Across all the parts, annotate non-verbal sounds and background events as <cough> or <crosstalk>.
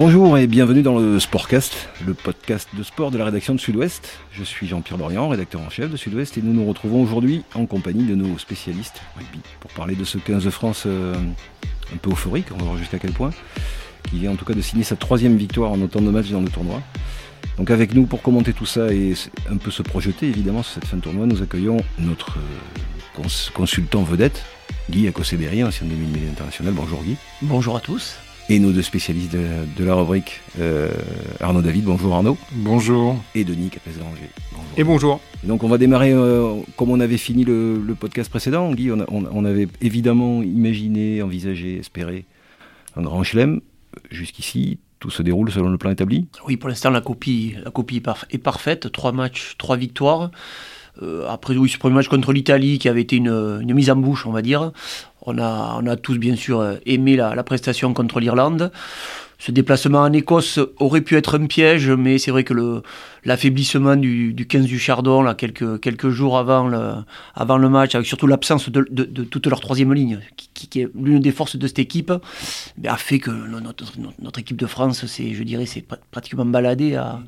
Bonjour et bienvenue dans le Sportcast, le podcast de sport de la rédaction de Sud-Ouest. Je suis Jean-Pierre Dorian, rédacteur en chef de Sud-Ouest, et nous nous retrouvons aujourd'hui en compagnie de nos spécialistes rugby pour parler de ce 15 de France euh, un peu euphorique, on va voir jusqu'à quel point, qui vient en tout cas de signer sa troisième victoire en autant de matchs dans le tournoi. Donc avec nous pour commenter tout ça et un peu se projeter évidemment sur cette fin de tournoi, nous accueillons notre euh, consultant vedette, Guy Akoseberi, ancien demi-mêlée international. Bonjour Guy. Bonjour à tous et nos deux spécialistes de, la rubrique, euh, Arnaud David, bonjour Arnaud. Bonjour. Et Denis Capes-Granger. Et bonjour. donc on va démarrer euh, comme on avait fini le, podcast précédent. Guy, on, avait évidemment imaginé, envisagé, espéré un grand chelem. Jusqu'ici, tout se déroule selon le plan établi Oui, pour l'instant, la copie, la copie est parfaite. Trois matchs, trois victoires. Euh, après, oui, ce premier match contre l'Italie qui avait été une, mise en bouche, on va dire. On a, on a tous bien sûr aimé la, prestation contre l'Irlande. Ce déplacement en Écosse aurait pu être un piège, mais c'est vrai que l'affaiblissement du, 15 du Chardon, là, quelques, quelques jours avant le, avant le match, avec surtout l'absence de, toute leur troisième ligne, qui, est l'une des forces de cette équipe, a fait que notre, notre, équipe de France, je dirais, s'est pratiquement baladée à,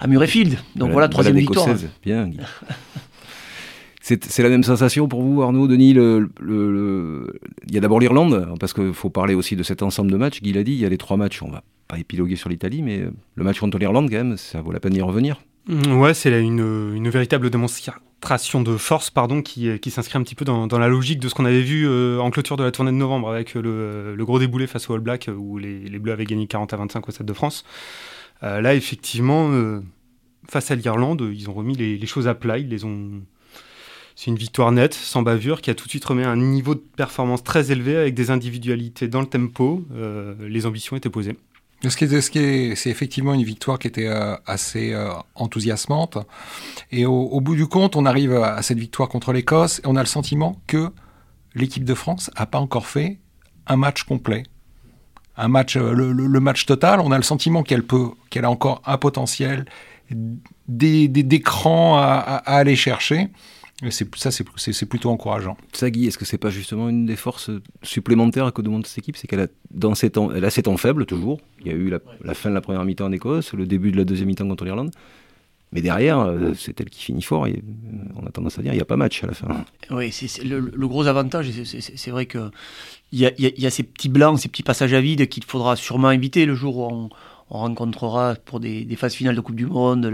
à Murrayfield. Donc voilà, troisième victoire. Bien, <laughs> c'est la même sensation pour vous, Arnaud, Denis le, Il y a d'abord l'Irlande, parce qu'il faut parler aussi de cet ensemble de matchs. Guy l'a dit, il y a les trois matchs. On va pas épiloguer sur l'Italie, mais le match contre l'Irlande, quand même, ça vaut la peine d'y revenir. Mm, ouais, c'est une, véritable démonstration de force pardon, qui, s'inscrit un petit peu dans, la logique de ce qu'on avait vu euh, en clôture de la tournée de novembre avec le, gros déboulé face aux All Blacks où les, Bleus avaient gagné 40 à 25 au Stade de France. Euh, là, effectivement, euh, face à l'Irlande, ils ont remis les, choses à plat, ils les ont c'est une victoire nette, sans bavure, qui a tout de suite remis un niveau de performance très élevé avec des individualités dans le tempo. Euh, les ambitions étaient posées. C'est effectivement une victoire qui était assez enthousiasmante. Et au, bout du compte, on arrive à cette victoire contre l'Écosse et on a le sentiment que l'équipe de France n'a pas encore fait un match complet. Un match, le, match total, on a le sentiment qu'elle peut, qu'elle a encore un potentiel, d'écran à, à, aller chercher ça, c'est plutôt encourageant. Ça, Guy, est-ce que c'est pas justement une des forces supplémentaires que demande cette équipe? C'est qu'elle a, dans ses temps, elle a ses temps faibles, toujours. Il y a eu la, fin de la première mi-temps en Écosse, le début de la deuxième mi-temps contre l'Irlande. Mais derrière, euh, c'est elle qui finit fort. Et on a tendance à dire il n'y a pas match à la fin. Oui, c'est le, gros avantage. C'est vrai qu'il y a, y a ces petits blancs, ces petits passages à vide qu'il faudra sûrement éviter le jour où on, on rencontrera pour des, phases finales de Coupe du Monde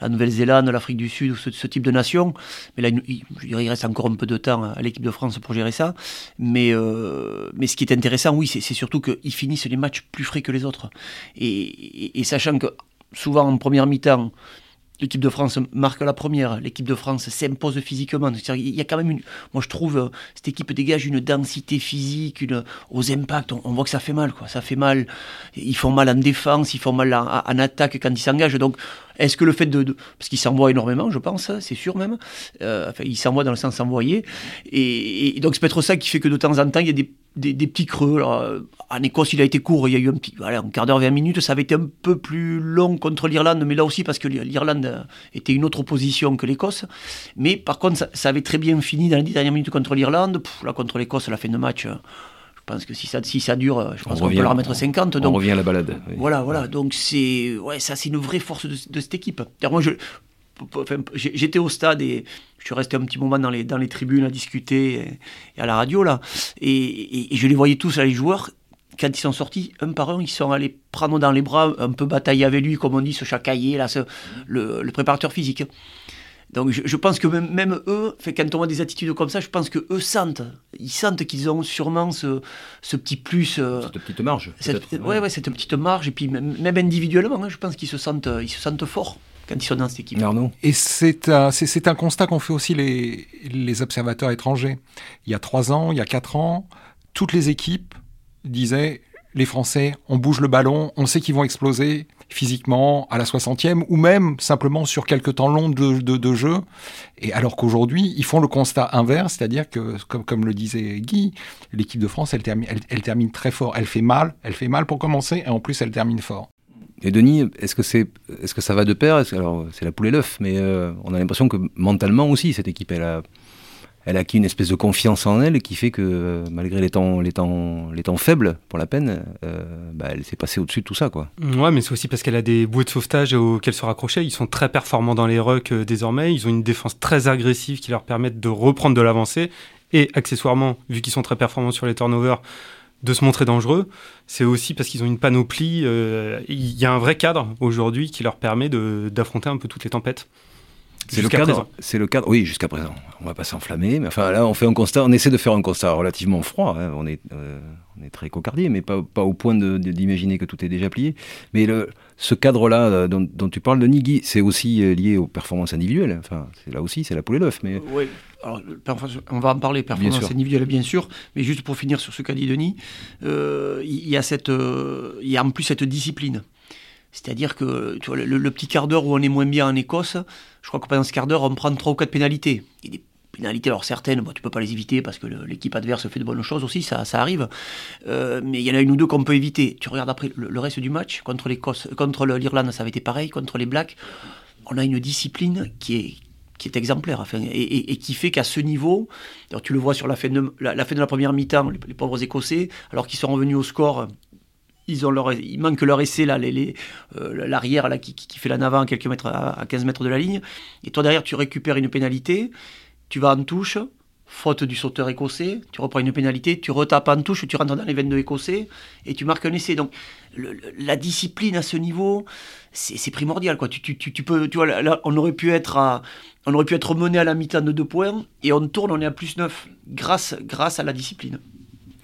la Nouvelle-Zélande, l'Afrique du Sud, ce, ce type de nations. Mais là, il, il, reste encore un peu de temps à l'équipe de France pour gérer ça. Mais, euh, mais ce qui est intéressant, oui, c'est surtout qu'ils finissent les matchs plus frais que les autres. et sachant que souvent en première mi-temps, L'équipe de France marque la première, l'équipe de France s'impose physiquement. Il y a quand même une. Moi, je trouve, cette équipe dégage une densité physique, une, aux impacts. On, voit que ça fait mal, quoi. Ça fait mal. Ils font mal en défense, ils font mal en, attaque quand ils s'engagent. Donc, est-ce que le fait de. parce qu'ils s'envoient énormément, je pense, c'est sûr même. Euh, enfin, ils s'envoient dans le sens envoyé. Et, donc, c'est peut-être ça qui fait que de temps en temps, il y a des petits creux. en Écosse, il a été court, il y a eu un petit, voilà, un quart d'heure, 20 minutes. Ça avait été un peu plus long contre l'Irlande, mais là aussi parce que l'Irlande était une autre opposition que l'Écosse. Mais par contre, ça, avait très bien fini dans les 10 dernières minutes contre l'Irlande. Là, contre l'Écosse, la fin de match, pense que si ça, si ça dure, je pense qu'on peut leur mettre 50. Donc, on revient à la balade. Voilà, voilà. Donc, c'est ouais, ça, c'est une vraie force de, de cette équipe. Moi, je, j'étais au stade et je suis resté un petit moment dans les, dans les tribunes à discuter et, à la radio là. Et, je les voyais tous, les joueurs, quand ils sont sortis, un par un, ils sont allés prendre dans les bras, un peu batailler avec lui, comme on dit, ce chacailler là, le, préparateur physique. Donc je, pense que même, eux, fait, quand on voit des attitudes comme ça, je pense que eux sentent, ils sentent qu'ils ont sûrement ce, ce petit plus. Euh, cette petite marge. Cette, ouais, ouais, cette petite marge. Et puis même, individuellement, hein, je pense qu'ils se sentent, ils se sentent forts quand ils sont dans cette équipe. Et c'est un, un, constat qu'ont fait aussi les, les observateurs étrangers. Il y a trois ans, il y a quatre ans, toutes les équipes disaient les Français, on bouge le ballon, on sait qu'ils vont exploser physiquement à la 60e ou même simplement sur quelques temps longs de, jeu. Et alors qu'aujourd'hui, ils font le constat inverse, c'est-à-dire que, comme, le disait Guy, l'équipe de France, elle termine, très fort. Elle fait mal, elle fait mal pour commencer et en plus, elle termine fort. Et Denis, est-ce que, est-ce que ça va de pair? Alors, c'est la poule et l'œuf, mais euh, on a l'impression que mentalement aussi, cette équipe, elle a, elle a acquis une espèce de confiance en elle qui fait que euh, malgré les temps, les temps, les temps faibles pour la peine, euh, bah, elle s'est passée au-dessus de tout ça. Quoi. Ouais, mais c'est aussi parce qu'elle a des bouées de sauvetage auxquelles se raccrocher. Ils sont très performants dans les rucks euh, désormais. Ils ont une défense très agressive qui leur permet de reprendre de l'avancée. Et accessoirement, vu qu'ils sont très performants sur les turnovers, de se montrer dangereux. C'est aussi parce qu'ils ont une panoplie. Il y a un vrai cadre aujourd'hui qui leur permet d'affronter un peu toutes les tempêtes. C'est le cadre. C'est le cadre. Oui, jusqu'à présent. On va pas s'enflammer, mais enfin là, on fait un constat. On essaie de faire un constat relativement froid. Hein. On est, euh, on est très cocardier, mais pas, pas au point d'imaginer que tout est déjà plié. Mais le, ce cadre-là euh, dont, dont, tu parles, de Nigui, c'est aussi euh, lié aux performances individuelles. Enfin, c'est là aussi, c'est la poule et l'œuf. Mais oui. Alors, on va en parler, performance individuelle bien sûr, mais juste pour finir sur ce qu'a dit Denis, il y a cette, il y a en plus cette discipline. C'est-à-dire que le, petit quart d'heure où on est moins bien en Écosse, je crois que pendant ce quart d'heure, on prend trois ou quatre pénalités. A des pénalités, alors certaines, bon, tu peux pas les éviter parce que l'équipe adverse fait de bonnes choses aussi, ça, ça arrive. Euh, mais il y en a une ou deux qu'on peut éviter. Tu regardes après le, reste du match, contre l'Irlande, ça avait été pareil, contre les Blacks. On a une discipline qui est, exemplaire, et, qui fait qu'à ce niveau, tu le vois sur la fin de la, fin de la première mi-temps, les, les, pauvres Écossais, alors qu'ils sont revenus au score ils ont leur, leur essai là, euh, l'arrière là qui, fait la avant à quelques mètres, à, 15 mètres de la ligne. Et toi derrière, tu récupères une pénalité, tu vas en touche, faute du sauteur écossais, tu reprends une pénalité, tu retapes en touche, tu rentres dans les 22 écossais et tu marques un essai. Donc la discipline à ce niveau, c'est, primordial quoi. Tu, peux, tu vois, on aurait pu être à, on aurait pu être mené à la mi-temps de deux points et on tourne, on est à plus 9 grâce, grâce à la discipline.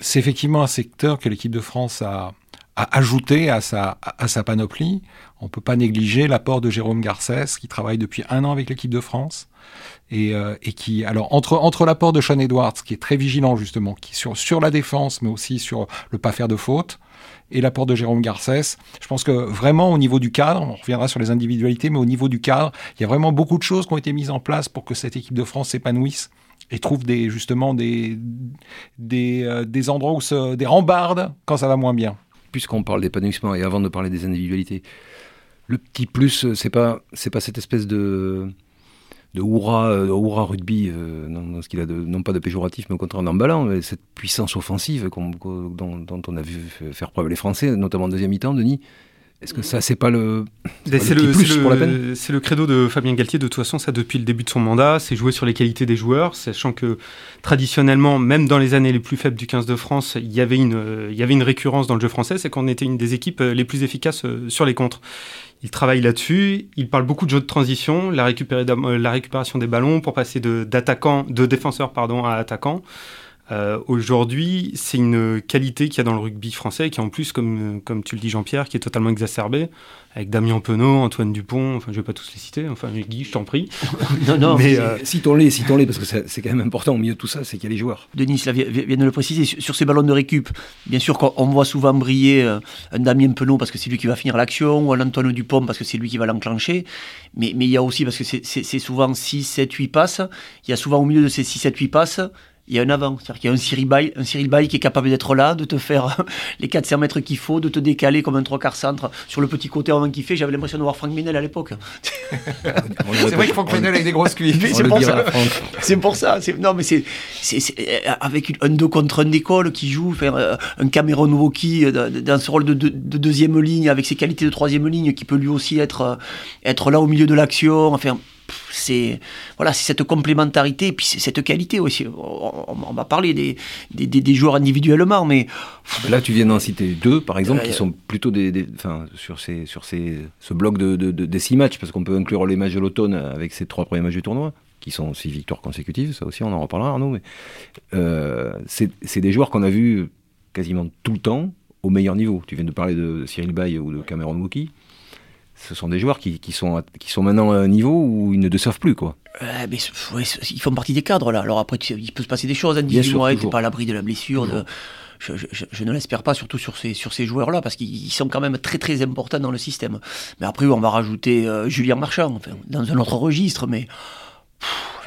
C'est effectivement un secteur que l'équipe de France a, à ajouter à sa, à sa panoplie. On ne peut pas négliger l'apport de Jérôme Garcès, qui travaille depuis un an avec l'équipe de France. Et, euh, et, qui, alors, entre, entre l'apport de Sean Edwards, qui est très vigilant, justement, qui sur, sur la défense, mais aussi sur le pas faire de faute, et l'apport de Jérôme Garcès, je pense que vraiment, au niveau du cadre, on reviendra sur les individualités, mais au niveau du cadre, il y a vraiment beaucoup de choses qui ont été mises en place pour que cette équipe de France s'épanouisse et trouve des, justement des, des, euh, des endroits où se, des rambardes quand ça va moins bien puisqu'on parle d'épanouissement et avant de parler des individualités, le petit plus, euh, c'est pas, pas cette espèce de de rugby, non, pas de péjoratif, mais au contraire d'emballant, cette puissance offensive dont, dont, on a vu faire preuve les Français, notamment en deuxième mi-temps, Denis. Est-ce que ça, c'est pas le. C'est le, le, le, credo de Fabien Galtier, de toute façon, ça depuis le début de son mandat, c'est jouer sur les qualités des joueurs, sachant que traditionnellement, même dans les années les plus faibles du 15 de France, il y avait une, il y avait une récurrence dans le jeu français, c'est qu'on était une des équipes euh, les plus efficaces euh, sur les contres. Il travaille là-dessus, il parle beaucoup de jeu de transition, la, euh, la récupération des ballons pour passer de, d'attaquant, de défenseur pardon, à attaquant. Euh, aujourd'hui, c'est une qualité qu'il y a dans le rugby français, qui en plus, comme, comme tu le dis Jean-Pierre, qui est totalement exacerbée, avec Damien Penaud, Antoine Dupont, enfin je vais pas tous les citer, enfin Guy, je t'en prie. <laughs> non, non, mais euh... citons-les, citons-les, parce que c'est quand même important au milieu de tout ça, c'est qu'il y a les joueurs. Denis vient de le préciser, sur, ces ballons de récup, bien sûr qu'on voit souvent briller euh, un Damien Penaud parce que c'est lui qui va finir l'action, ou un Antoine Dupont parce que c'est lui qui va l'enclencher, mais, mais il y a aussi, parce que c'est souvent 6, 7, 8 passes, il y a souvent au milieu de ces 6, 7, 8 passes, il y a un avant. C'est-à-dire qu'il y a un Cyril Bay, un Cyril Bay qui est capable d'être là, de te faire <laughs> les 400 mètres qu'il faut, de te décaler comme un trois quarts centre sur le petit côté avant qu'il fait. J'avais l'impression de voir Franck Ménel à l'époque. <laughs> c'est vrai que Franck Ménel a des grosses cuisses. C'est pour, <laughs> c'est pour, ça. Non, mais c'est avec un 2 contre 1 d'école qui joue, euh, un Cameron Woki euh, dans ce rôle de, deuxième ligne avec ses qualités de troisième ligne qui peut lui aussi être, euh, être là au milieu de l'action. Enfin, c'est voilà, c'est cette complémentarité et puis cette qualité aussi. On, va parler des, des, des, joueurs individuellement, mais là tu viens d'en citer deux par exemple qui euh, sont plutôt des, enfin, sur ces sur ces ce bloc de, de, des six matchs parce qu'on peut inclure les matchs de l'automne avec ces trois premiers matchs du tournoi qui sont six victoires consécutives, ça aussi on en reparlera Arnaud, mais euh, c'est des joueurs qu'on a vus quasiment tout le temps au meilleur niveau. Tu viens de parler de Cyril Bay ou de Cameron Wookie ce sont des joueurs qui, sont, qui sont maintenant à un niveau où ils ne savent plus. Quoi. mais, ils font partie des cadres là. Alors après, il peut se passer des choses. Hein, 18 mois, pas à l'abri de la blessure. De, je, ne l'espère pas, surtout sur ces, sur ces joueurs-là, parce qu'ils sont quand même très très importants dans le système. Mais après, on va rajouter euh, Julien Marchand, enfin, dans un autre registre, mais.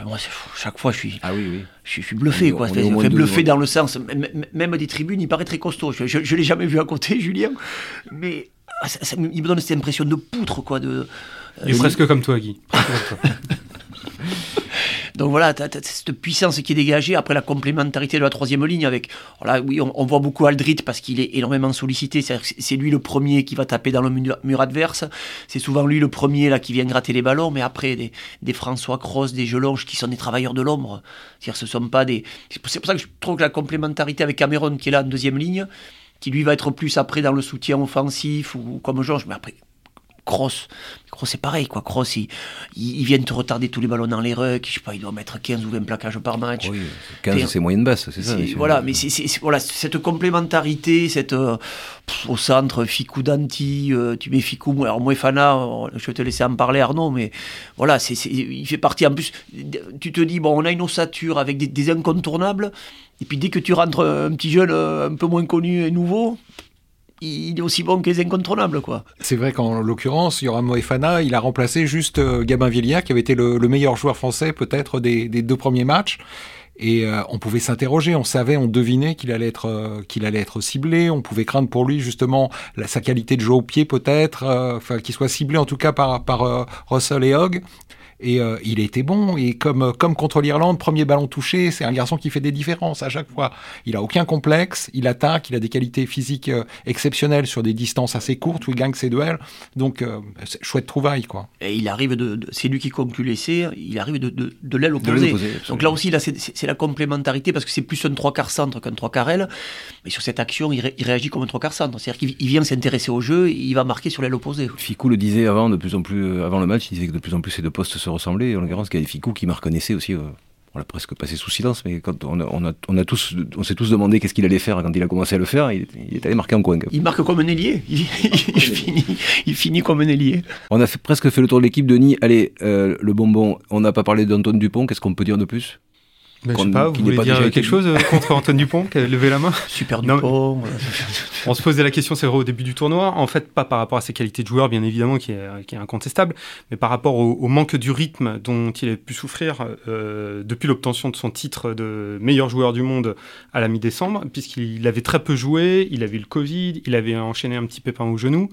moi, chaque fois, je suis, ah oui, oui. Je, suis bluffé, quoi. fait, bluffé dans le sens, même des tribunes, il paraît très costaud. Je, ne l'ai jamais vu à côté, <laughs> Julien, mais ah, il me donne cette impression de poutre, quoi. De, il est <laughs> presque comme toi, Guy. <laughs> Donc voilà, as, cette puissance qui est dégagée. Après la complémentarité de la troisième ligne avec, voilà, oui, on, voit beaucoup Aldrit parce qu'il est énormément sollicité. C'est lui le premier qui va taper dans le mur, adverse. C'est souvent lui le premier là qui vient gratter les ballons. Mais après, des, des François Cross, des Jelonges qui sont des travailleurs de l'ombre. C'est-à-dire, ce sont pas des. C'est pour ça que je trouve que la complémentarité avec Cameron qui est là en deuxième ligne, qui lui va être plus après dans le soutien offensif ou, comme Georges, mais après Cross, Cross c'est pareil quoi. Cross il, il, vient te retarder tous les ballons dans les rucks, je sais pas, il doit mettre 15 ou 20 plaquages par match. Oui, 15 c'est moyenne basse, c'est ça. Voilà, mais c'est voilà, cette complémentarité, cette euh, au centre, Ficou Danti, euh, tu mets Ficou, alors Moefana, je vais te laisser en parler Arnaud, mais voilà, c'est il fait partie en plus, tu te dis, bon, on a une ossature avec des, des incontournables, et puis dès que tu rentres un petit jeune euh, un peu moins connu et nouveau, il est aussi bon que les incontournables, quoi. C'est vrai qu'en l'occurrence, Yoram Moefana, il a remplacé juste euh, Gabin Villiers, qui avait été le, meilleur joueur français peut-être des, deux premiers matchs. Et euh, on pouvait s'interroger, on savait, on devinait qu'il allait être euh, allait être ciblé. On pouvait craindre pour lui justement sa qualité de jeu au pied peut-être, qu'il soit ciblé en tout cas par Russell et Hogg. Et euh, il était bon. Et comme, euh, comme contre l'Irlande, premier ballon touché, c'est un garçon qui fait des différences à chaque fois. Il a aucun complexe, il attaque, il a des qualités physiques euh, exceptionnelles sur des distances assez courtes où il gagne ses duels. Donc, chouette trouvaille, quoi. Et il arrive de, c'est lui qui conclut l'essai, il arrive de, de, de l'aile opposée. Donc là aussi, là, c'est la complémentarité parce que c'est plus un trois quarts centre qu'un trois quarts aile. Mais sur cette action, il, réagit comme un trois quarts centre. C'est-à-dire qu'il vient s'intéresser au jeu, il va marquer sur l'aile opposée. Ficou le disait avant, de plus en plus, avant le match, il disait que de plus en plus ces deux postes se ressembler. En l'occurrence, qu'il y Ficou qui me reconnaissait aussi. Euh, on l'a presque passé sous silence, mais quand on, a, on, a, tous, on s'est tous demandé qu'est-ce qu'il allait faire quand il a commencé à le faire, il, est allé marquer en coin. Il marque comme un ailier. Il, finit, il finit comme un ailier. On a presque fait le tour de l'équipe, Denis. Allez, euh, le bonbon, on n'a pas parlé d'Antoine Dupont, qu'est-ce qu'on peut dire de plus? Je sais pas, vous voulez dire quelque chose euh, contre Antoine Dupont qui a levé la main <laughs> Super Dupont. on se posait la question, c'est vrai, au début du tournoi. En fait, pas par rapport à ses qualités de joueur, bien évidemment, qui est, qui est incontestable, mais par rapport au, manque du rythme dont il a pu souffrir euh, depuis l'obtention de son titre de meilleur joueur du monde à la mi-décembre, puisqu'il avait très peu joué, il avait eu le Covid, il avait enchaîné un petit pépin au genou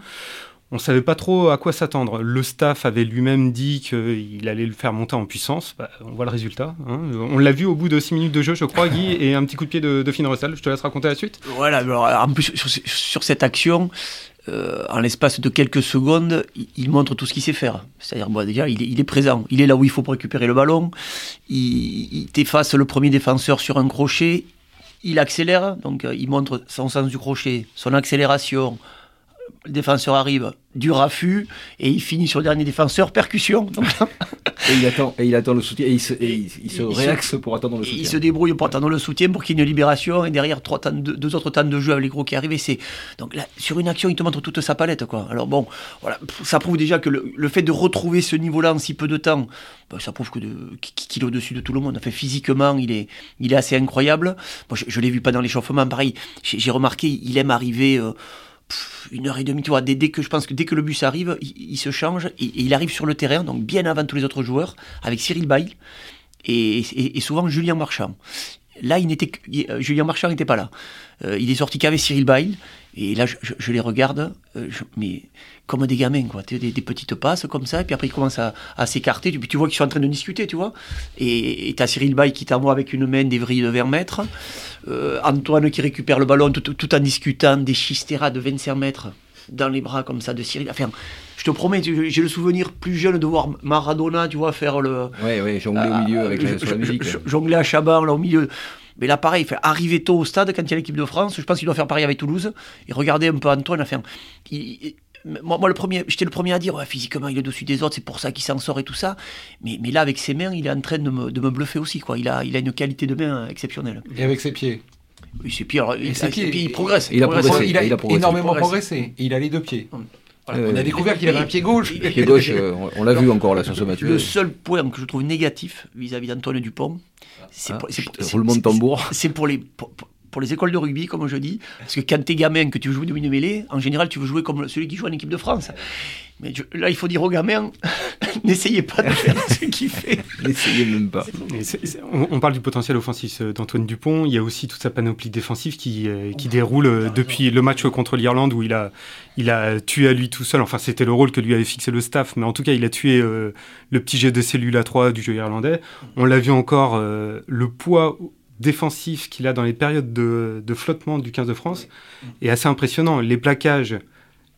on ne savait pas trop à quoi s'attendre. Le staff avait lui-même dit qu'il allait le faire monter en puissance. Bah, on voit le résultat. Hein. On l'a vu au bout de 6 minutes de jeu, je crois, Guy, et un petit coup de pied de, de Finn Russell. Je te laisse raconter la suite. Voilà, en plus, sur, cette action, euh, en l'espace de quelques secondes, il, montre tout ce qu'il sait faire. C'est-à-dire, déjà, il est, présent. Il est là où il faut pour récupérer le ballon. Il, il t'efface le premier défenseur sur un crochet. Il accélère, donc euh, il montre son sens du crochet, son accélération, le défenseur arrive du raffut et il finit sur le dernier défenseur, percussion. <laughs> et, il attend, et il attend le soutien, et il se, il, se réaxe pour attendre le soutien. Il se débrouille pour attendre le soutien pour qu'il y ait une libération et derrière trois deux autres temps de jeu avec les gros qui arrivent. c'est donc là, sur une action, il te montre toute sa palette. Quoi. Alors bon, voilà, ça prouve déjà que le, fait de retrouver ce niveau-là en si peu de temps, ben, ça prouve que qu'il est au-dessus de tout le monde. Enfin, physiquement, il est, il est assez incroyable. je, ne l'ai vu pas dans l'échauffement, pareil. J'ai remarqué, il aime arriver. Euh, une heure et demie, tu vois, dès, que je pense que dès que le bus arrive, il, se change et, il arrive sur le terrain, donc bien avant tous les autres joueurs, avec Cyril Bay et, souvent Julien Marchand. Là, il n'était, euh, Julien Marchand n'était pas là. Euh, il est sorti qu'avec Cyril Bail. Et là, je, les regarde, euh, mais comme des gamins, quoi. Des, des, petites passes comme ça, et puis après, ils commencent à, s'écarter. Puis tu vois qu'ils sont en train de discuter, tu vois. Et tu as Cyril Bail qui t'envoie avec une main des vrilles de 20 mètres. Antoine qui récupère le ballon tout, en discutant des chisteras de 25 mètres dans les bras comme ça de Cyril. Enfin, je te promets, j'ai le souvenir plus jeune de voir Maradona, tu vois, faire le. Oui, oui, jongler au milieu avec la, musique. Jongler à Chaban, là, au milieu. Mais là, pareil, il fait arriver tôt au stade quand il y a l'équipe de France. Je pense qu'il doit faire pareil avec Toulouse. Et regardez un peu Antoine. Enfin, moi, le premier, j'étais le premier à dire physiquement, il est au-dessus des autres, c'est pour ça qu'il s'en sort et tout ça. Mais, mais là, avec ses mains, il est en train de me, de me bluffer aussi. Quoi. Il, a, il a une qualité de main exceptionnelle. Et avec ses pieds? Oui, ses pieds, il, ses pieds, il progresse. Il, a, progressé, il a, énormément progressé. Il a les deux pieds. on a découvert qu'il avait un pied gauche. <laughs> Pied gauche, euh, on l'a vu encore là sur ce match. Le seul point que je trouve négatif vis-à-vis d'Antoine Dupont, c'est pour, roulement de tambour. C'est pour les pour les écoles de rugby, comme je dis. Parce que quand t'es gamin, que tu jouer de mêlée, en général, tu veux jouer comme celui qui joue en équipe de France. Mais là, il faut dire aux gamins, <laughs> n'essayez pas de faire ce qu'il fait. <laughs> N'essayez même pas. on, parle du potentiel offensif d'Antoine Dupont. Il y a aussi toute sa panoplie défensive qui, euh, qui déroule euh, depuis le match contre l'Irlande où il a, il a tué à lui tout seul. Enfin, c'était le rôle que lui avait fixé le staff. Mais en tout cas, il a tué euh, le petit jet de cellule à 3 du jeu irlandais. On l'a vu encore, le poids défensif qu'il a dans les périodes de, de, flottement du 15 de France est assez impressionnant. Les plaquages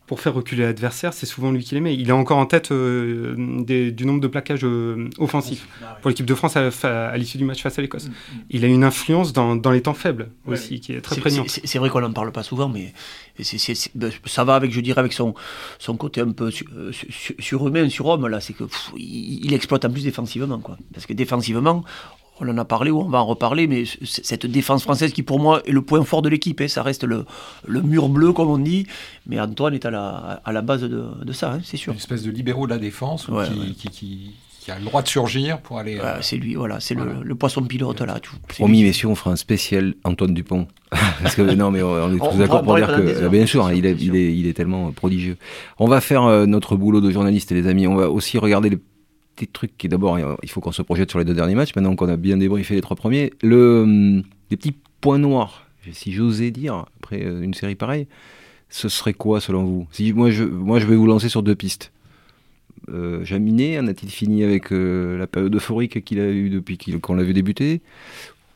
pour faire reculer l'adversaire, c'est souvent lui qui les met. Il est encore en tête euh, du nombre de plaquages euh, offensifs pour l'équipe de France à, l'issue du match face à l'Écosse. Mm, mm. Il a une influence dans, les temps faibles aussi, qui est très prégnante. C'est vrai qu'on n'en parle pas souvent, mais ben, ça va avec, je dirais, avec son, son côté un peu euh, surhumain, surhomme, là. C'est que il, exploite en plus défensivement, quoi. Parce que défensivement, on en a parlé ou on va en reparler, mais cette défense française qui pour moi est le point fort de l'équipe, hein, ça reste le, le, mur bleu comme on dit, mais Antoine est à la, à la base de, de ça, hein, c'est sûr. Une espèce de libéraux de la défense qui, qui, qui, a le droit de surgir pour aller... Euh, c'est lui, voilà, c'est Le, le, poisson pilote là. Tout, Promis, messieurs, on fera un spécial Antoine Dupont. <laughs> Parce que non, mais on est tous d'accord pour dire que, bien sûr, il, est, il, est, il est tellement prodigieux. On va faire euh, notre boulot de journaliste, les amis. On va aussi regarder les petit truc qui d'abord, il faut qu'on se projette sur les deux derniers matchs, maintenant qu'on a bien débriefé les trois premiers. Le, hum, les petits points noirs, si j'osais dire, après euh, une série pareille, ce serait quoi selon vous? Si, moi, je, moi, je vais vous lancer sur deux pistes. Euh, en a-t-il fini avec euh, la période euphorique qu'il a eue depuis qu'on l'a vu débuter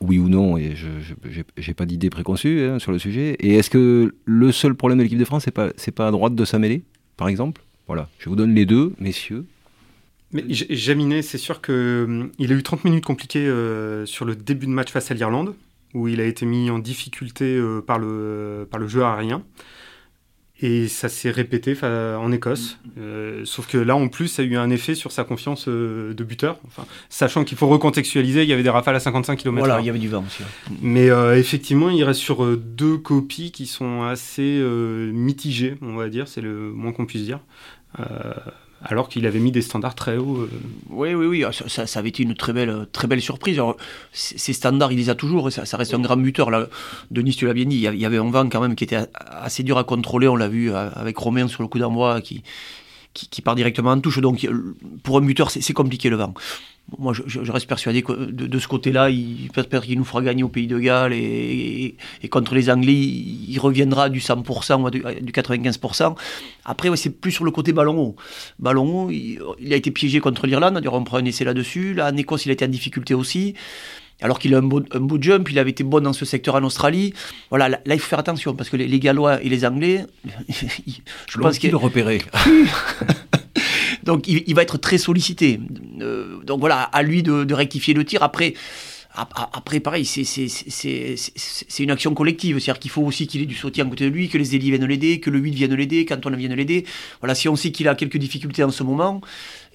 oui ou non, et je n'ai pas d'idée préconçue hein, sur le sujet. Et est-ce que le seul problème de l'équipe de France, c'est pas, pas à droite de sa par exemple? Voilà, je vous donne les deux, messieurs. Mais Jaminet, c'est sûr qu'il hum, a eu 30 minutes compliquées euh, sur le début de match face à l'Irlande, où il a été mis en difficulté euh, par, le, par le jeu aérien. Et ça s'est répété en Écosse. Euh, sauf que là, en plus, ça a eu un effet sur sa confiance de buteur. Enfin, sachant qu'il faut recontextualiser, il y avait des rafales à 55 km. Voilà, il y avait du vent aussi. Mais effectivement, il reste sur deux copies qui sont assez mitigées, on va dire. C'est le moins qu'on puisse dire alors qu'il avait mis des standards très hauts. Euh. Oui, oui, oui, ça, avait été une très belle, très belle surprise. ces standards, il les a toujours, ça, reste un grand buteur. Là. Denis, tu l'as bien dit, il y avait un vent quand même qui était assez dur à contrôler, on l'a vu euh, avec Romain sur le coup d'envoi qui, qui, part directement en touche. Donc pour un buteur, c'est compliqué le vent moi, je, reste persuadé que de, ce côté-là, il peut-être qu'il nous fera gagner au Pays de Galles et, contre les Anglais, il, reviendra du 100% ou du, 95%. Après, c'est plus sur le côté ballon haut. Ballon haut, il, a été piégé contre l'Irlande, on prend un essai là-dessus. Là, en Écosse, il a été en difficulté aussi. Alors qu'il a un beau, un beau, jump, il avait été bon dans ce secteur en Australie. Voilà, là, il faut faire attention parce que les, Gallois et les Anglais, <laughs> je pense qu'ils le repérer. <laughs> Donc il, va être très sollicité. Euh, donc voilà, à lui de, rectifier le tir. Après, après, pareil, c'est une action collective. C'est-à-dire qu'il faut aussi qu'il ait du soutien à côté de lui, que les élites viennent l'aider, que le 8 vienne l'aider, qu'Antoine vienne l'aider. Voilà, si on sait qu'il a quelques difficultés en ce moment,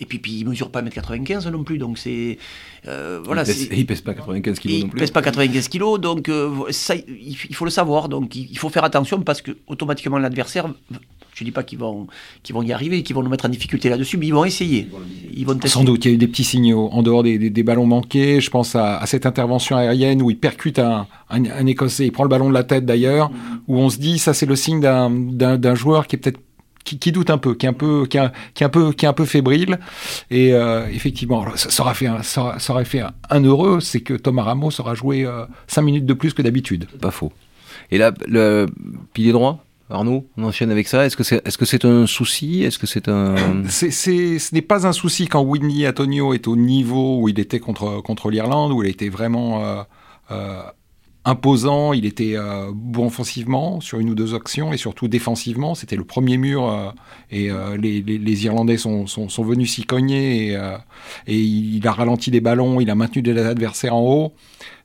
et puis, puis il mesure pas 1m95 non plus, donc c'est. Euh, voilà, il, pèse, il pèse pas 95 kg non plus. Il pèse pas 95 kg, donc euh, ça, il, faut le savoir. Donc il, faut faire attention parce que automatiquement l'adversaire je ne dis pas qu'ils vont, qu'ils vont y arriver, qu'ils vont nous mettre en difficulté là-dessus, mais ils vont essayer. Ils vont Sans doute, il y a eu des petits signaux. En dehors des, ballons manqués, je pense à, cette intervention aérienne où il percute un, un, Écossais, il prend le ballon de la tête d'ailleurs, mm-hmm. où on se dit, ça c'est le signe d'un joueur qui est peut-être qui, doute un peu, qui est un peu, qui, est un peu, qui est un peu fébrile. Et euh, effectivement, ça, aurait fait un, ça, aurait fait un, heureux, c'est que Thomas Ramos aura joué 5 euh, minutes de plus que d'habitude. Pas faux. Et là, le pilier droit? Arnaud, on enchaîne avec ça. Est-ce que c'est est -ce c'est un souci? Est-ce que c'est un <coughs> Ce n'est pas un souci quand Whitney Antonio est au niveau où il était contre contre l'Irlande, où il était vraiment euh, euh, imposant. Il était euh, bon offensivement sur une ou deux actions et surtout défensivement. C'était le premier mur et les, Irlandais sont, sont, sont venus s'y cogner et, et, il a ralenti des ballons. Il a maintenu des adversaires en haut.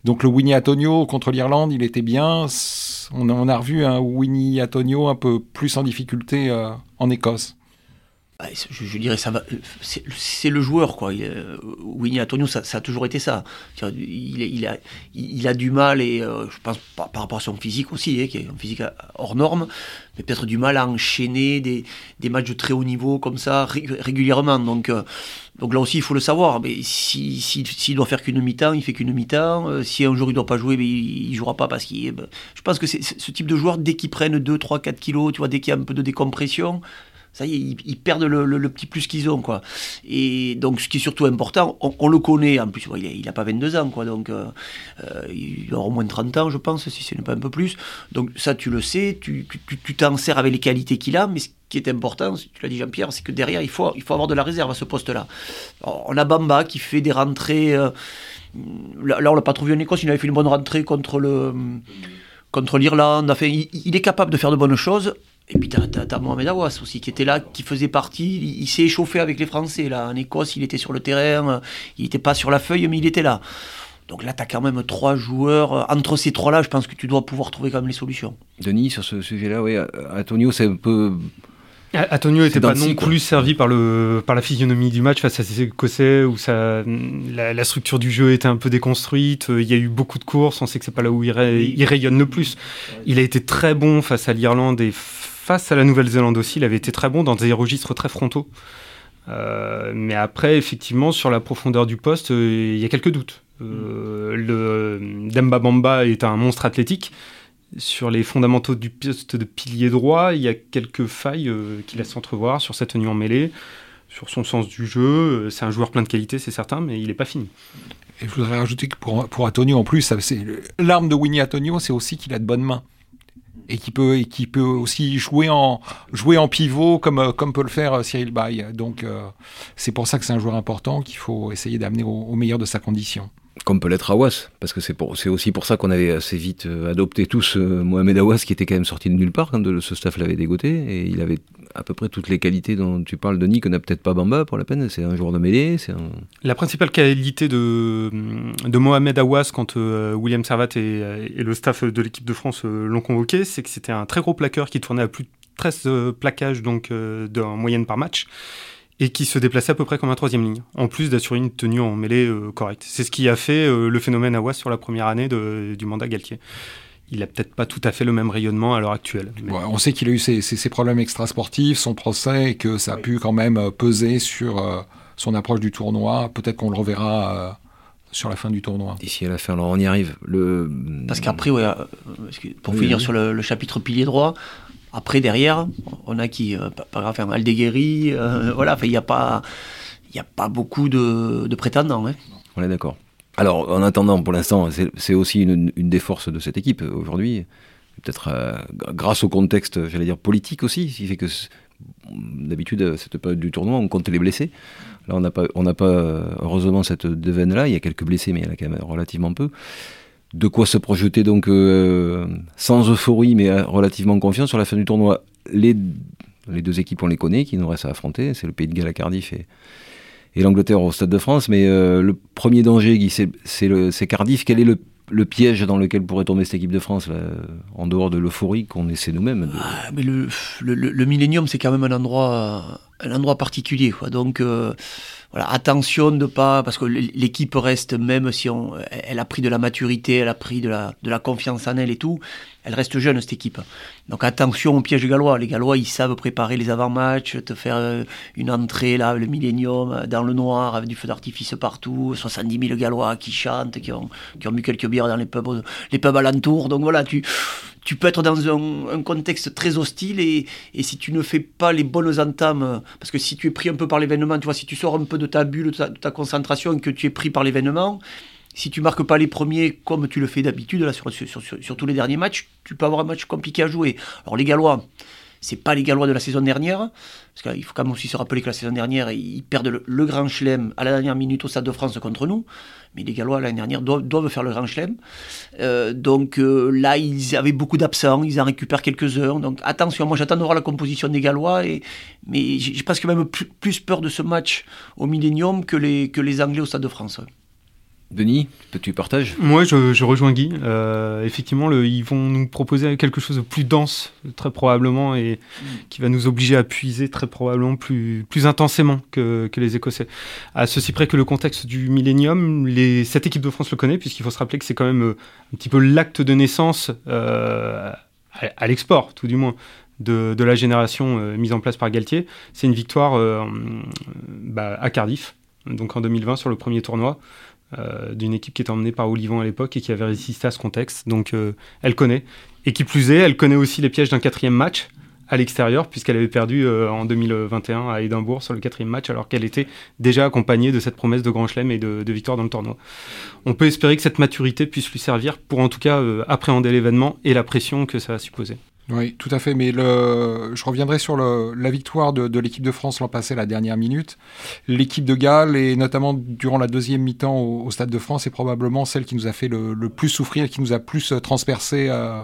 Donc le Winnie Antonio contre l'Irlande, il était bien. On a, revu un Winnie Antonio un peu plus en difficulté euh, en Écosse. Bah, je, dirais ça va. C'est le joueur quoi. Euh, Winnie Antonio, ça, a toujours été ça. Il, a, du mal et euh, je pense par, rapport à son physique aussi, hein, qui est un physique hors norme, mais peut-être du mal à enchaîner des, matchs de très haut niveau comme ça régulièrement. Donc euh, donc là aussi, il faut le savoir. Mais s'il si, doit faire qu'une mi-temps, il fait qu'une mi-temps. si un jour il doit pas jouer, il, ne jouera pas parce qu'il. Ben, je pense que ce type de joueur, dès qu'ils prennent 2, 3, 4 kilos, tu vois, dès qu'il y a un peu de décompression, ça y est, ils, perdent le, petit plus qu'ils ont, quoi. Et donc, ce qui est surtout important, on, le connaît, en plus, il n'a pas 22 ans, quoi, donc euh, euh, il aura au moins 30 ans, je pense, si ce n'est pas un peu plus. Donc, ça, tu le sais, tu t'en sers avec les qualités qu'il a, mais ce qui est important, tu l'as dit Jean-Pierre, c'est que derrière, il faut, avoir de la réserve à ce poste-là. On a Bamba qui fait des rentrées. Euh, là, on l'a pas trouvé en Écosse, il avait fait une bonne rentrée contre contre l'Irlande. Enfin, il, est capable de faire de bonnes choses. Et puis t'as, as, Mohamed Awas aussi qui était là, qui faisait partie. Il, s'est échauffé avec les Français là. En Écosse, il était sur le terrain. Il n'était pas sur la feuille, mais il était là. Donc là, tu as quand même trois joueurs. Entre ces trois-là, je pense que tu dois pouvoir trouver quand même les solutions. Denis, sur ce sujet-là, oui, Antonio, c'est un peu Antonio n'était pas non plus servi par, le, par la physionomie du match face à ces Écossais où ça, la, structure du jeu était un peu déconstruite. Il y a eu beaucoup de courses. On sait que c'est pas là où il, rayonne le plus. Il a été très bon face à l'Irlande et face à la Nouvelle-Zélande aussi, il avait été très bon dans des registres très frontaux. Euh, mais après, effectivement, sur la profondeur du poste, euh, il y a quelques doutes. Euh, le Demba Bamba est un monstre athlétique. Sur les fondamentaux du poste de pilier droit, il y a quelques failles qui laissent entrevoir sur sa tenue en mêlée, sur son sens du jeu. C'est un joueur plein de qualité, c'est certain, mais il n'est pas fini. Et je voudrais rajouter que pour, pour Antonio, en plus, l'arme de Winnie Antonio, c'est aussi qu'il a de bonnes mains et qui peut, et qui peut aussi jouer en, jouer en pivot comme, euh, comme peut le faire euh, Cyril Bay. Donc euh, c'est pour ça que c'est un joueur important qu'il faut essayer d'amener au, meilleur de sa condition. Comme peut l'être Awas, parce que c'est aussi pour ça qu'on avait assez vite adopté tous Mohamed Awas, qui était quand même sorti de nulle part quand ce staff l'avait dégoté, et il avait à peu près toutes les qualités dont tu parles, Denis, qu'on n'a peut-être pas Bamba pour la peine. C'est un joueur de mêlée. C'est La principale qualité de, de Mohamed Awas quand euh, William Servat et, le staff de l'équipe de France euh, l'ont convoqué, c'est que c'était un très gros plaqueur qui tournait à plus de 13 euh, plaquages donc, en moyenne par match et qui se déplaçait à peu près comme un troisième ligne, en plus d'assurer une tenue en mêlée correcte. C'est ce qui a fait le phénomène Awas sur la première année du mandat Galtier il n'a peut-être pas tout à fait le même rayonnement à l'heure actuelle. on sait qu'il a eu ses, problèmes extrasportifs, son procès, et que ça a pu quand même euh, peser sur euh, son approche du tournoi. Peut-être qu'on le reverra euh, sur la fin du tournoi. D'ici à la fin, alors on y arrive. Le... Parce qu'après, pour finir sur le, chapitre pilier droit, après derrière, on a qui Par exemple, Aldeguerri, <laughs> voilà, il n'y a, pas, a pas beaucoup de, prétendants. Hein. On est d'accord. Alors, en attendant, pour l'instant, c'est aussi une, des forces de cette équipe aujourd'hui. Peut-être euh, grâce au contexte, j'allais dire, politique aussi, qui fait que d'habitude, cette période du tournoi, on compte les blessés. Là, on n'a pas, pas heureusement cette veine-là. Il y a quelques blessés, mais il y en a quand même relativement peu. De quoi se projeter donc euh, sans euphorie, mais relativement confiant sur la fin du tournoi. Les, deux équipes, on les connaît, qui nous restent à affronter. C'est le Pays de Galles Cardiff et l'Angleterre au Stade de France. Mais euh, le premier danger, c'est Cardiff. Quel est le, piège dans lequel pourrait tomber cette équipe de France, en dehors de l'euphorie qu'on essaie nous-mêmes ah, mais le, le, Millennium, c'est quand même un endroit, un endroit particulier. Donc. Euh, voilà, attention de pas, parce que l'équipe reste, même si on, elle a pris de la maturité, elle a pris de la, de la confiance en elle et tout, elle reste jeune cette équipe. Donc attention au piège gallois. Les Gallois, ils savent préparer les avant-matchs, te faire euh, une entrée là, le Millennium, euh, dans le noir, avec du feu d'artifice partout, 70 000 Gallois qui chantent, qui ont, qui ont mis quelques bières dans les pubs, les alentours. Donc voilà, tu, tu peux être dans un, contexte très hostile et, et, si tu ne fais pas les bonnes entames, parce que si tu es pris un peu par l'événement, tu vois, si tu sors un peu de ta bulle, de ta, concentration et que tu es pris par l'événement, si tu marques pas les premiers comme tu le fais d'habitude là sur, sur, sur, tous les derniers matchs, tu peux avoir un match compliqué à jouer. Alors les Gallois, c'est pas les Gallois de la saison dernière, parce qu'il faut quand même aussi se rappeler que la saison dernière, ils perdent le, Grand Chelem à la dernière minute au Stade de France contre nous, mais les Gallois l'année dernière doivent, faire le Grand Chelem. Euh, donc euh, là, ils avaient beaucoup d'absents, ils en récupèrent quelques heures. Donc attention, moi j'attends de voir la composition des Gallois, et, mais j'ai presque même plus, peur de ce match au Millennium que les Anglais au Stade de France. Denis, tu partages? Moi, je, rejoins Guy. Euh, effectivement, ils vont nous proposer quelque chose de plus dense, très probablement, et mm. qui va nous obliger à puiser très probablement plus, plus intensément que, les Écossais. À ceci près que le contexte du Millennium, les, cette équipe de France le connaît, puisqu'il faut se rappeler que c'est quand même euh, un petit peu l'acte de naissance euh, à, l'export, tout du moins. De, la génération mise en place par Galtier. C'est une victoire bah, à Cardiff, donc en 2020 sur le premier tournoi. Euh, d'une équipe qui était emmenée par Olivon à l'époque et qui avait résisté à ce contexte. Donc euh, elle connaît. Et qui plus est, elle connaît aussi les pièges d'un quatrième match à l'extérieur, puisqu'elle avait perdu euh, en 2021 à Édimbourg sur le quatrième match, alors qu'elle était déjà accompagnée de cette promesse de Grand Chelem et de, de, victoire dans le tournoi. On peut espérer que cette maturité puisse lui servir pour en tout cas appréhender l'événement et la pression que ça va supposer. Oui, tout à fait. Mais le, je reviendrai sur le, la victoire de, de l'équipe de France l'an passé, la dernière minute. L'équipe de Galles, et notamment durant la deuxième mi-temps au, Stade de France, est probablement celle qui nous a fait le, le plus souffrir, qui nous a plus euh, transpercé. Euh,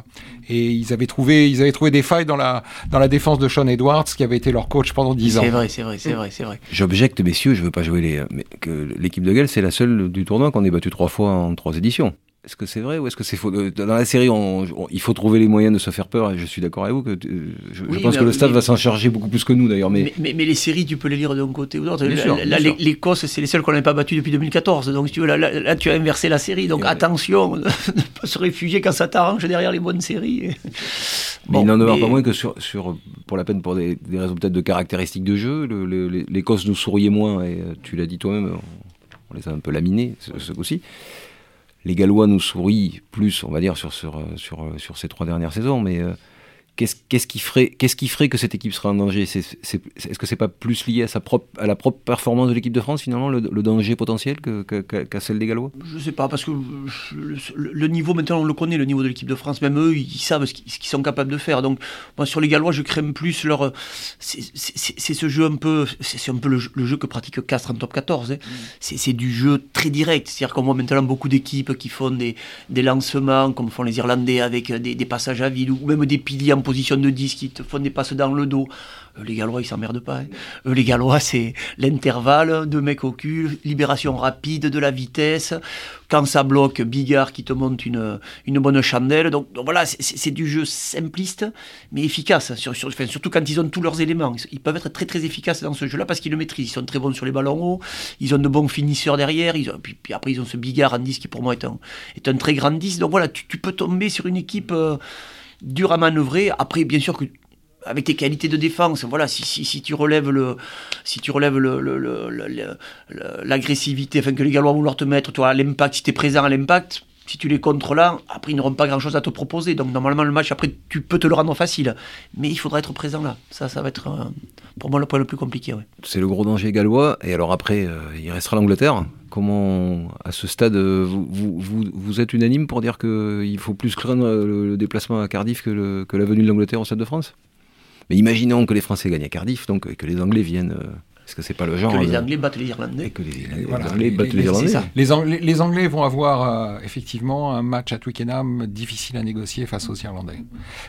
et ils avaient, trouvé, ils avaient trouvé des failles dans la, dans la défense de Sean Edwards, qui avait été leur coach pendant dix ans. C'est vrai, c'est vrai, c'est vrai, c'est vrai. J'objecte, messieurs, je veux pas jouer les. Mais que l'équipe de Galles, c'est la seule du tournoi qu'on ait battu trois fois en trois éditions. Est-ce que c'est vrai ou est-ce que c'est faux? Euh, Dans la série, il faut trouver les moyens de se faire peur et je suis d'accord avec vous. Que, euh, je, pense que le staff va s'en charger beaucoup plus que nous d'ailleurs. Mais... Mais, les séries, tu peux les lire d'un côté ou d'autre. L'Écosse, c'est les seules qu'on n'avait pas battues depuis 2014. Donc tu veux, là, tu as inversé la série. Donc attention, <laughs> ne pas se réfugier quand ça t'arrange derrière les bonnes séries. <laughs> Bon, il n'en demeure pas moins que sur, sur, pour la peine, pour des, raisons peut-être de caractéristiques de jeu, l'Écosse nous souriait moins et euh, tu l'as dit toi-même, on, les a un peu laminés ce coup-ci les Gallois nous sourient plus, on va dire, sur, sur, sur ces trois dernières saisons, mais Qu'est-ce qui, ferait, qu'est-ce qui ferait que cette équipe serait en danger? Est-ce que c'est pas plus lié à, sa propre, à la propre performance de l'équipe de France, finalement, le, danger potentiel qu'à celle des Gallois? Je sais pas, parce que le, niveau, maintenant, on le connaît, le niveau de l'équipe de France. Même eux, ils savent ce qu'ils sont capables de faire. Donc, moi, sur les Gallois, je crème plus leur. C'est ce jeu un peu. C'est un peu le, jeu que pratique Castres en top 14. Hein. Mm. C'est du jeu très direct. C'est-à-dire qu'on voit maintenant beaucoup d'équipes qui font des, des, lancements, comme font les Irlandais, avec des, des passages à vide, ou même des piliers en position de 10 qui te font des passes dans le dos. Euh, les Gallois, ils s'emmerdent pas. Hein. Euh, les Gallois, c'est l'intervalle, de mecs au cul, libération rapide, de la vitesse. Quand ça bloque, Bigard qui te monte une, une bonne chandelle. Donc, voilà, c'est du jeu simpliste, mais efficace. Sur, surtout quand ils ont tous leurs éléments. Ils peuvent être très très efficaces dans ce jeu-là parce qu'ils le maîtrisent. Ils sont très bons sur les ballons hauts, ils ont de bons finisseurs derrière. Ils puis, après, ils ont ce Bigard en 10 qui pour moi est un, est un très grand 10. Donc voilà, tu, peux tomber sur une équipe... Euh, dur à manœuvrer. Après, bien sûr que avec tes qualités de défense, voilà, si, si, si tu relèves le, si tu relèves l'agressivité, enfin que les Gallois vont vouloir te mettre, toi, l'impact, si tu es présent à l'impact, si tu les contres là, après ils n'auront pas grand chose à te proposer. Donc normalement le match, après tu peux te le rendre facile. Mais il faudra être présent là. Ça, ça va être euh, pour moi le point le plus compliqué. C'est le gros danger gallois. Et alors après, euh, il restera l'Angleterre. Comment, à ce stade, euh, vous, êtes unanime pour dire qu'il faut plus craindre le, déplacement à Cardiff que, que la venue de l'Angleterre au Stade de France? Mais imaginons que les Français gagnent à Cardiff, donc que les Anglais viennent. Est-ce que c'est pas le genre Que les Anglais battent les Irlandais. Que les, Anglais battent les, Irlandais. Les, Anglais, les, Anglais, vont avoir euh, effectivement un match à Twickenham difficile à négocier face aux Irlandais.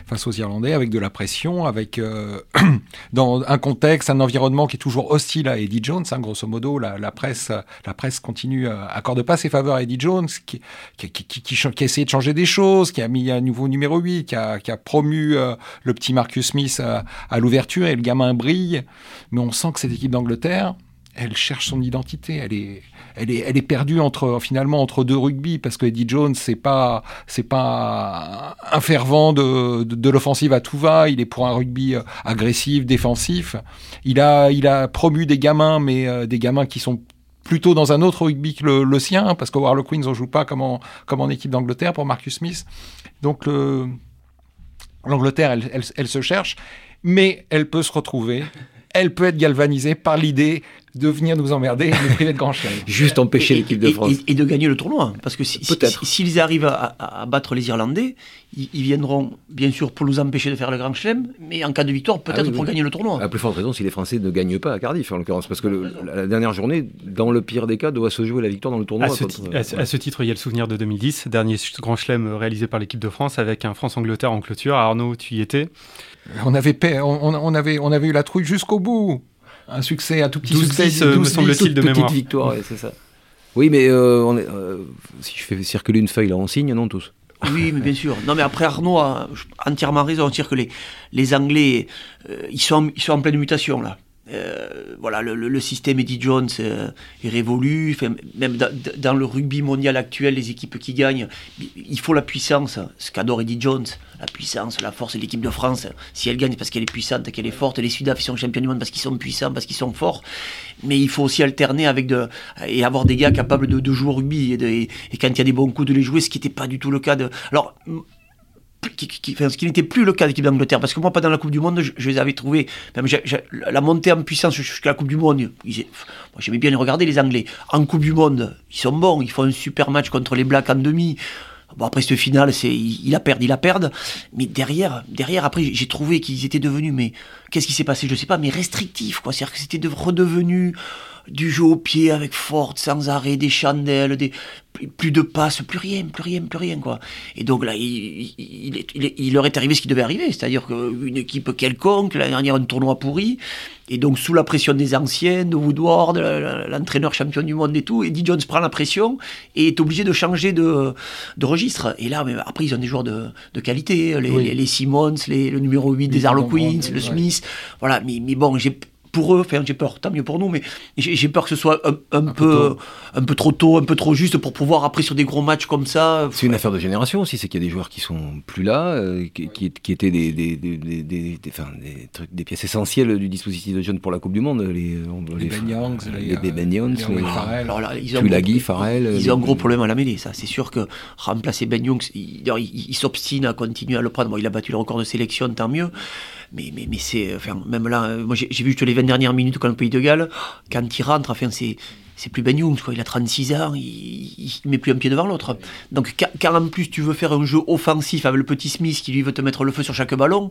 Face aux Irlandais, avec de la pression, avec euh, <clears throat> dans un contexte, un environnement qui est toujours hostile à Eddie Jones. Hein, grosso modo, la, la, presse, la presse continue, euh, accorde pas ses faveurs à Eddie Jones, qui, qui, qui, qui, qui, a essayé de changer des choses, qui a mis un nouveau numéro 8, qui a, qui a promu le petit Marcus Smith à, à l'ouverture et le gamin brille. Mais on sent que cette équipe d'Angleterre Angleterre, elle cherche son identité. Elle est, elle est, elle est perdue entre, finalement, entre deux rugby parce que Eddie Jones, c'est pas, c'est pas un fervent de, de, l'offensive à tout va. Il est pour un rugby euh, agressif, défensif. Il a, il a promu des gamins, mais euh, des gamins qui sont plutôt dans un autre rugby que le, sien, parce qu'au Harlequins, on joue pas comme en, comme en équipe d'Angleterre pour Marcus Smith. Donc l'Angleterre, elle, elle se cherche, mais elle peut se retrouver elle peut être galvanisée par l'idée de venir nous emmerder et nous priver de grand chien. <laughs> Juste empêcher l'équipe de France. Et, de gagner le tournoi. Parce que s'ils arrivent à, battre les Irlandais, ils, viendront bien sûr pour nous empêcher de faire le grand chelem, mais en cas de victoire, peut-être ah pour gagner le tournoi. À plus forte raison si les Français ne gagnent pas à Cardiff, en l'occurrence. Parce que la dernière journée, dans le pire des cas, doit se jouer la victoire dans le tournoi. À ce, titre, il y a le souvenir de 2010, dernier grand chelem réalisé par l'équipe de France avec un France-Angleterre en clôture. Arnaud, tu y étais on avait, on, avait, on avait eu la trouille jusqu'au bout. Un succès, un tout petit succès. 12 me semble-t-il, de mémoire. victoire, c'est ça. Oui, mais on si je fais circuler une feuille, là, on signe, non, tous? Oui, mais bien sûr. Non, mais après Arnaud a entièrement raison. dire que les, les Anglais, ils, sont, ils sont en pleine mutation là. Euh, voilà, le, système Eddie Jones euh, est révolu. même dans, le rugby mondial actuel, les équipes qui gagnent, il faut la puissance. Ce qu'adore Eddie Jones, la puissance, la force de l'équipe de France. Si elle gagne, parce qu'elle est puissante, qu'elle est forte. Les Sudaf, sont champions du monde parce qu'ils sont puissants, parce qu'ils sont forts. Mais il faut aussi alterner avec de, et avoir des gars capables de, jouer au rugby. Et, et, quand il y a des bons coups, de les jouer, ce qui n'était pas du tout le cas de. Alors, ce qui n'était plus le cas de l'équipe d'Angleterre. Parce que moi, pendant la Coupe du Monde, je, les avais trouvés. La montée en puissance jusqu'à la Coupe du Monde, j'aimais bien les regarder, les Anglais. En Coupe du Monde, ils sont bons, ils font un super match contre les Blacks en demi. Bon, après, ce final, c'est, il, a perdu, il a perdu. Mais derrière, derrière, après, j'ai trouvé qu'ils étaient devenus, mais qu'est-ce qui s'est passé Je sais pas, mais restrictifs, quoi. C'est-à-dire que c'était de, redevenu du jeu au pied avec forte, sans arrêt, des chandelles, des, plus de passes, plus rien, plus rien, plus rien, quoi. Et donc là, il, il, il, il leur est arrivé ce qui devait arriver, c'est-à-dire qu'une équipe quelconque, l'année dernière, un tournoi pourri, et donc sous la pression des anciens, de Woodward, l'entraîneur champion du monde et tout, Eddie Jones prend la pression et est obligé de changer de, de registre. Et là, mais après, ils ont des joueurs de, de qualité, les, les, Simmons, les, le numéro 8 des Harlequins, le Smith, voilà, mais, mais bon, j'ai pour eux, enfin j'ai peur, tant mieux pour nous, mais j'ai peur que ce soit un, peu, un peu trop tôt, un peu trop juste pour pouvoir après sur des gros matchs comme ça. C'est une affaire de génération aussi, c'est qu'il y a des joueurs qui sont plus là, euh, qui, qui, étaient des, des, des, des, enfin, des, trucs, des pièces essentielles du dispositif de jeunes pour la Coupe du Monde, les, les, Ben Youngs, les, les, Ben Youngs, les, Farrell. ils ont, Tulagi, Farrell. Ils ont un gros problème à la mêlée, ça. C'est sûr que remplacer Ben Youngs, il, il, s'obstine à continuer à le prendre. Bon, il a battu le record de sélection, tant mieux. Mais, mais, mais c'est, enfin, même là, moi j'ai vu les 20 dernières minutes quand le Pays de Galles, quand il rentre, enfin, c'est c'est plus Ben Young, quoi. il a 36 ans, il, ne met plus un pied devant l'autre. Donc, car en plus tu veux faire un jeu offensif avec le petit Smith qui lui veut te mettre le feu sur chaque ballon,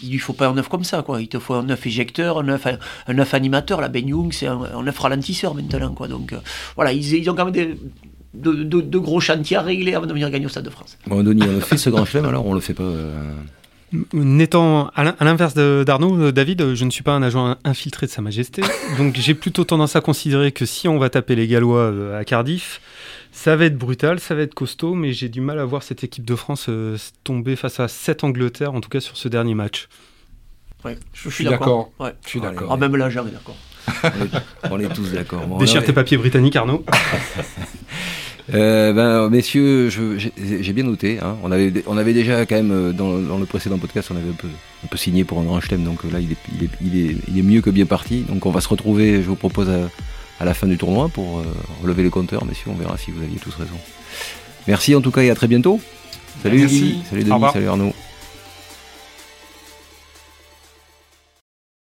il lui faut pas un neuf comme ça, quoi. Il te faut un neuf éjecteur, un neuf, un animateur. La Ben Young, c'est un, un, neuf ralentisseur maintenant, quoi. Donc, euh, voilà, ils, ont quand même des, de, gros chantiers à régler avant de venir gagner au Stade de France. Bon, Denis, on fait ce grand chelem, alors on le fait pas. Euh, N'étant à l'inverse d'Arnaud, euh, David, je ne suis pas un agent infiltré de Sa Majesté, <laughs> donc j'ai plutôt tendance à considérer que si on va taper les Gallois euh, à Cardiff, ça va être brutal, ça va être costaud, mais j'ai du mal à voir cette équipe de France euh, tomber face à cette Angleterre, en tout cas sur ce dernier match. Ouais, je, suis d'accord. Je suis d'accord. Ah, même là, jamais <laughs> d'accord. on est tous d'accord. Déchire tes papiers britanniques, Arnaud. <laughs> Euh, ben, messieurs, j'ai bien noté. Hein. On, avait, on avait déjà quand même euh, dans, dans, le précédent podcast, on avait un peu, un peu signé pour un grand chelem, donc là il est, il, est, il, est, il est, mieux que bien parti. Donc on va se retrouver, je vous propose à, à la fin du tournoi pour euh, relever les compteurs, messieurs. On verra si vous aviez tous raison. Merci en tout cas et à très bientôt. Salut Salut Denis, salut Arnaud.